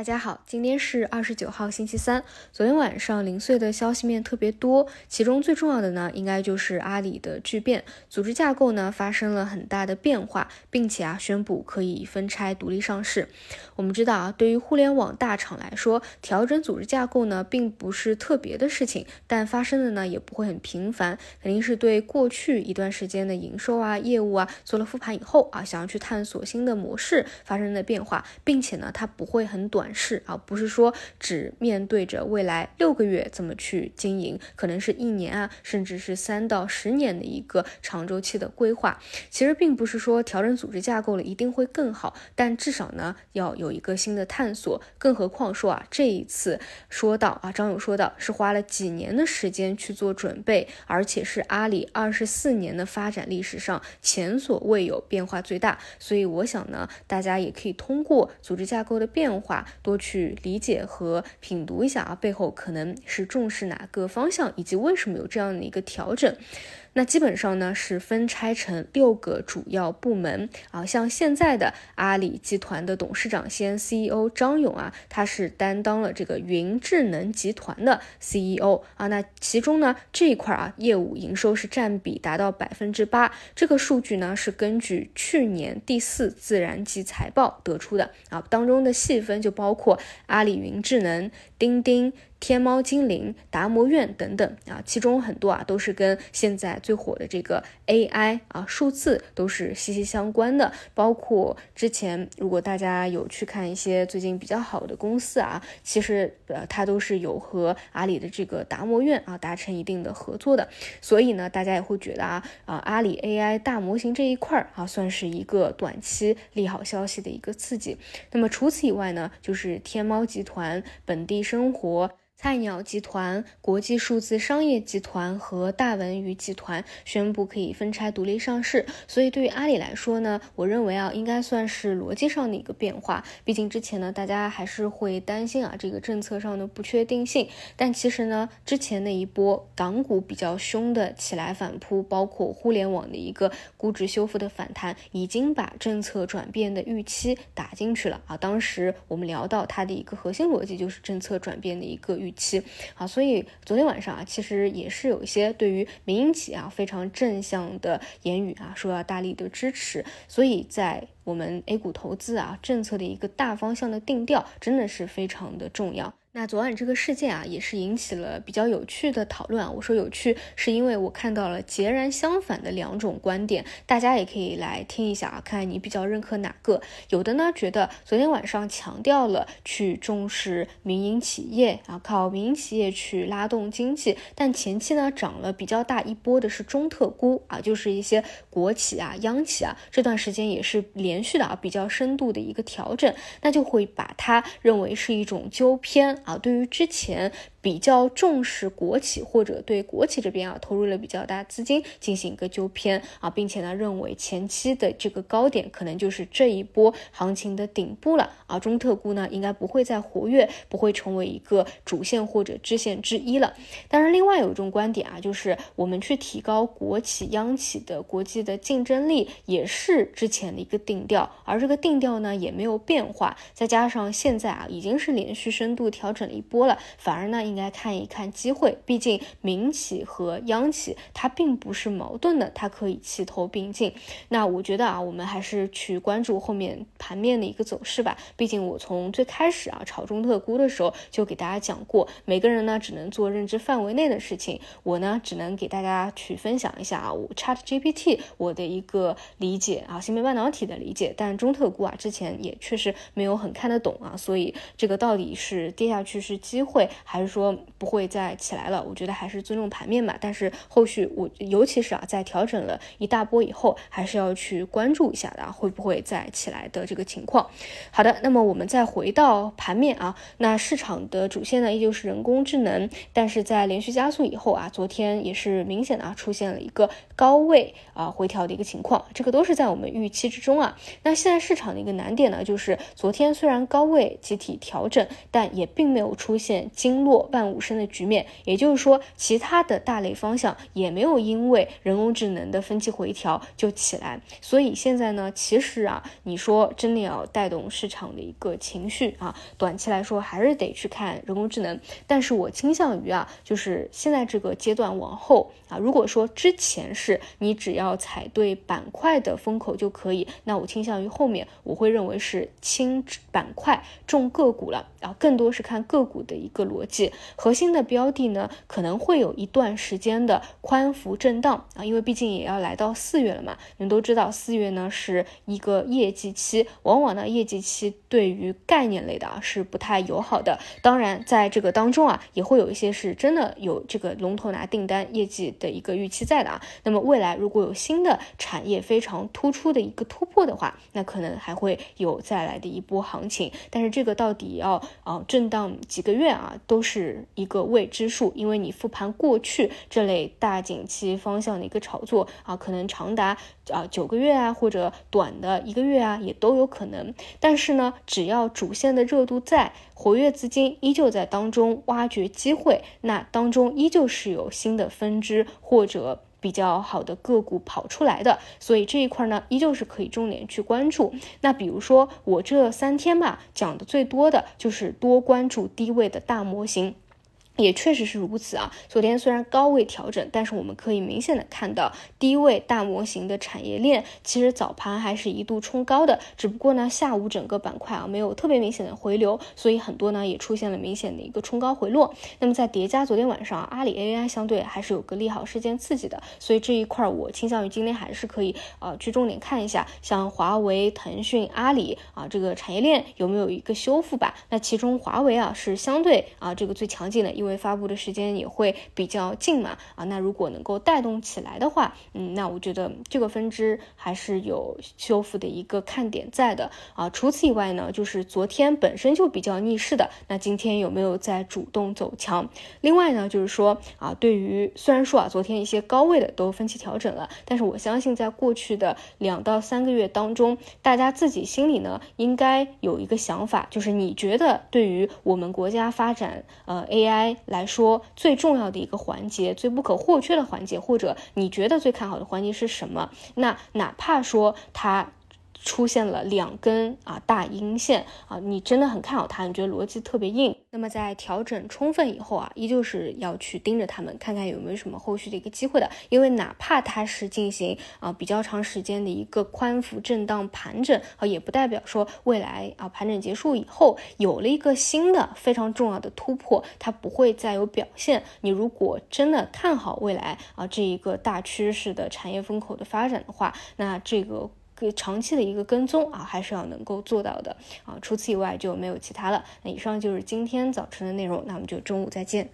大家好，今天是二十九号星期三。昨天晚上零碎的消息面特别多，其中最重要的呢，应该就是阿里的巨变，组织架构呢发生了很大的变化，并且啊宣布可以分拆独立上市。我们知道啊，对于互联网大厂来说，调整组织架构呢并不是特别的事情，但发生的呢也不会很频繁，肯定是对过去一段时间的营收啊、业务啊做了复盘以后啊，想要去探索新的模式发生的变化，并且呢它不会很短。是啊，不是说只面对着未来六个月怎么去经营，可能是一年啊，甚至是三到十年的一个长周期的规划。其实并不是说调整组织架构了一定会更好，但至少呢要有一个新的探索。更何况说啊，这一次说到啊，张勇说到是花了几年的时间去做准备，而且是阿里二十四年的发展历史上前所未有变化最大。所以我想呢，大家也可以通过组织架构的变化。多去理解和品读一下啊，背后可能是重视哪个方向，以及为什么有这样的一个调整。那基本上呢是分拆成六个主要部门啊，像现在的阿里集团的董事长兼 CEO 张勇啊，他是担当了这个云智能集团的 CEO 啊。那其中呢这一块啊，业务营收是占比达到百分之八，这个数据呢是根据去年第四自然季财报得出的啊，当中的细分就包括阿里云智能、钉钉。天猫精灵、达摩院等等啊，其中很多啊都是跟现在最火的这个 AI 啊数字都是息息相关的。包括之前如果大家有去看一些最近比较好的公司啊，其实呃它都是有和阿里的这个达摩院啊达成一定的合作的。所以呢，大家也会觉得啊啊阿里 AI 大模型这一块儿啊算是一个短期利好消息的一个刺激。那么除此以外呢，就是天猫集团、本地生活。菜鸟集团、国际数字商业集团和大文娱集团宣布可以分拆独立上市，所以对于阿里来说呢，我认为啊，应该算是逻辑上的一个变化。毕竟之前呢，大家还是会担心啊，这个政策上的不确定性。但其实呢，之前那一波港股比较凶的起来反扑，包括互联网的一个估值修复的反弹，已经把政策转变的预期打进去了啊。当时我们聊到它的一个核心逻辑，就是政策转变的一个预。期好，所以昨天晚上啊，其实也是有一些对于民营企业啊非常正向的言语啊，说要大力的支持，所以在我们 A 股投资啊政策的一个大方向的定调，真的是非常的重要。那昨晚这个事件啊，也是引起了比较有趣的讨论啊。我说有趣，是因为我看到了截然相反的两种观点，大家也可以来听一下啊，看看你比较认可哪个。有的呢觉得昨天晚上强调了去重视民营企业啊，靠民营企业去拉动经济，但前期呢涨了比较大一波的是中特估啊，就是一些国企啊、央企啊，这段时间也是连续的啊比较深度的一个调整，那就会把它认为是一种纠偏。啊，对于之前。比较重视国企或者对国企这边啊投入了比较大资金进行一个纠偏啊，并且呢认为前期的这个高点可能就是这一波行情的顶部了啊，中特估呢应该不会再活跃，不会成为一个主线或者支线之一了。当然，另外有一种观点啊，就是我们去提高国企央企的国际的竞争力，也是之前的一个定调，而这个定调呢也没有变化，再加上现在啊已经是连续深度调整了一波了，反而呢。应该看一看机会，毕竟民企和央企它并不是矛盾的，它可以齐头并进。那我觉得啊，我们还是去关注后面盘面的一个走势吧。毕竟我从最开始啊炒中特估的时候就给大家讲过，每个人呢只能做认知范围内的事情，我呢只能给大家去分享一下啊，我 Chat GPT 我的一个理解啊，芯片半导体的理解。但中特估啊之前也确实没有很看得懂啊，所以这个到底是跌下去是机会，还是说？说不会再起来了，我觉得还是尊重盘面吧。但是后续我尤其是啊，在调整了一大波以后，还是要去关注一下的，啊会不会再起来的这个情况。好的，那么我们再回到盘面啊，那市场的主线呢依旧是人工智能，但是在连续加速以后啊，昨天也是明显的啊出现了一个高位啊回调的一个情况，这个都是在我们预期之中啊。那现在市场的一个难点呢，就是昨天虽然高位集体调整，但也并没有出现经络。万物生的局面。也就是说，其他的大类方向也没有因为人工智能的分期回调就起来。所以现在呢，其实啊，你说真的要带动市场的一个情绪啊，短期来说还是得去看人工智能。但是我倾向于啊，就是现在这个阶段往后啊，如果说之前是你只要踩对板块的风口就可以，那我倾向于后面我会认为是轻板块重个股了啊，更多是看个股的一个逻辑。核心的标的呢，可能会有一段时间的宽幅震荡啊，因为毕竟也要来到四月了嘛。你们都知道，四月呢是一个业绩期，往往呢业绩期对于概念类的啊是不太友好的。当然，在这个当中啊，也会有一些是真的有这个龙头拿订单、业绩的一个预期在的啊。那么未来如果有新的产业非常突出的一个突破的话，那可能还会有再来的一波行情。但是这个到底要啊震荡几个月啊，都是一个未知数。因为你复盘过去这类大景气方向的一个炒作啊，可能长达啊九个月啊，或者短的一个月啊，也都有可能。但是呢，只要主线的热度在，活跃资金依旧在当中挖掘机会，那当中依旧是有新的分支或者比较好的个股跑出来的。所以这一块呢，依旧是可以重点去关注。那比如说我这三天吧，讲的最多的就是多关注低位的大模型。也确实是如此啊！昨天虽然高位调整，但是我们可以明显的看到低位大模型的产业链，其实早盘还是一度冲高的，只不过呢下午整个板块啊没有特别明显的回流，所以很多呢也出现了明显的一个冲高回落。那么在叠加昨天晚上阿里 AI 相对还是有个利好事件刺激的，所以这一块我倾向于今天还是可以啊去重点看一下，像华为、腾讯、阿里啊这个产业链有没有一个修复吧？那其中华为啊是相对啊这个最强劲的，因为发布的时间也会比较近嘛，啊，那如果能够带动起来的话，嗯，那我觉得这个分支还是有修复的一个看点在的啊。除此以外呢，就是昨天本身就比较逆势的，那今天有没有在主动走强？另外呢，就是说啊，对于虽然说啊，昨天一些高位的都分期调整了，但是我相信在过去的两到三个月当中，大家自己心里呢应该有一个想法，就是你觉得对于我们国家发展呃 AI 来说最重要的一个环节，最不可或缺的环节，或者你觉得最看好的环节是什么？那哪怕说它。出现了两根啊大阴线啊，你真的很看好它，你觉得逻辑特别硬。那么在调整充分以后啊，依旧是要去盯着它们，看看有没有什么后续的一个机会的。因为哪怕它是进行啊比较长时间的一个宽幅震荡盘整啊，也不代表说未来啊盘整结束以后有了一个新的非常重要的突破，它不会再有表现。你如果真的看好未来啊这一个大趋势的产业风口的发展的话，那这个个。长期的一个跟踪啊，还是要能够做到的啊。除此以外就没有其他了。那以上就是今天早晨的内容，那我们就中午再见。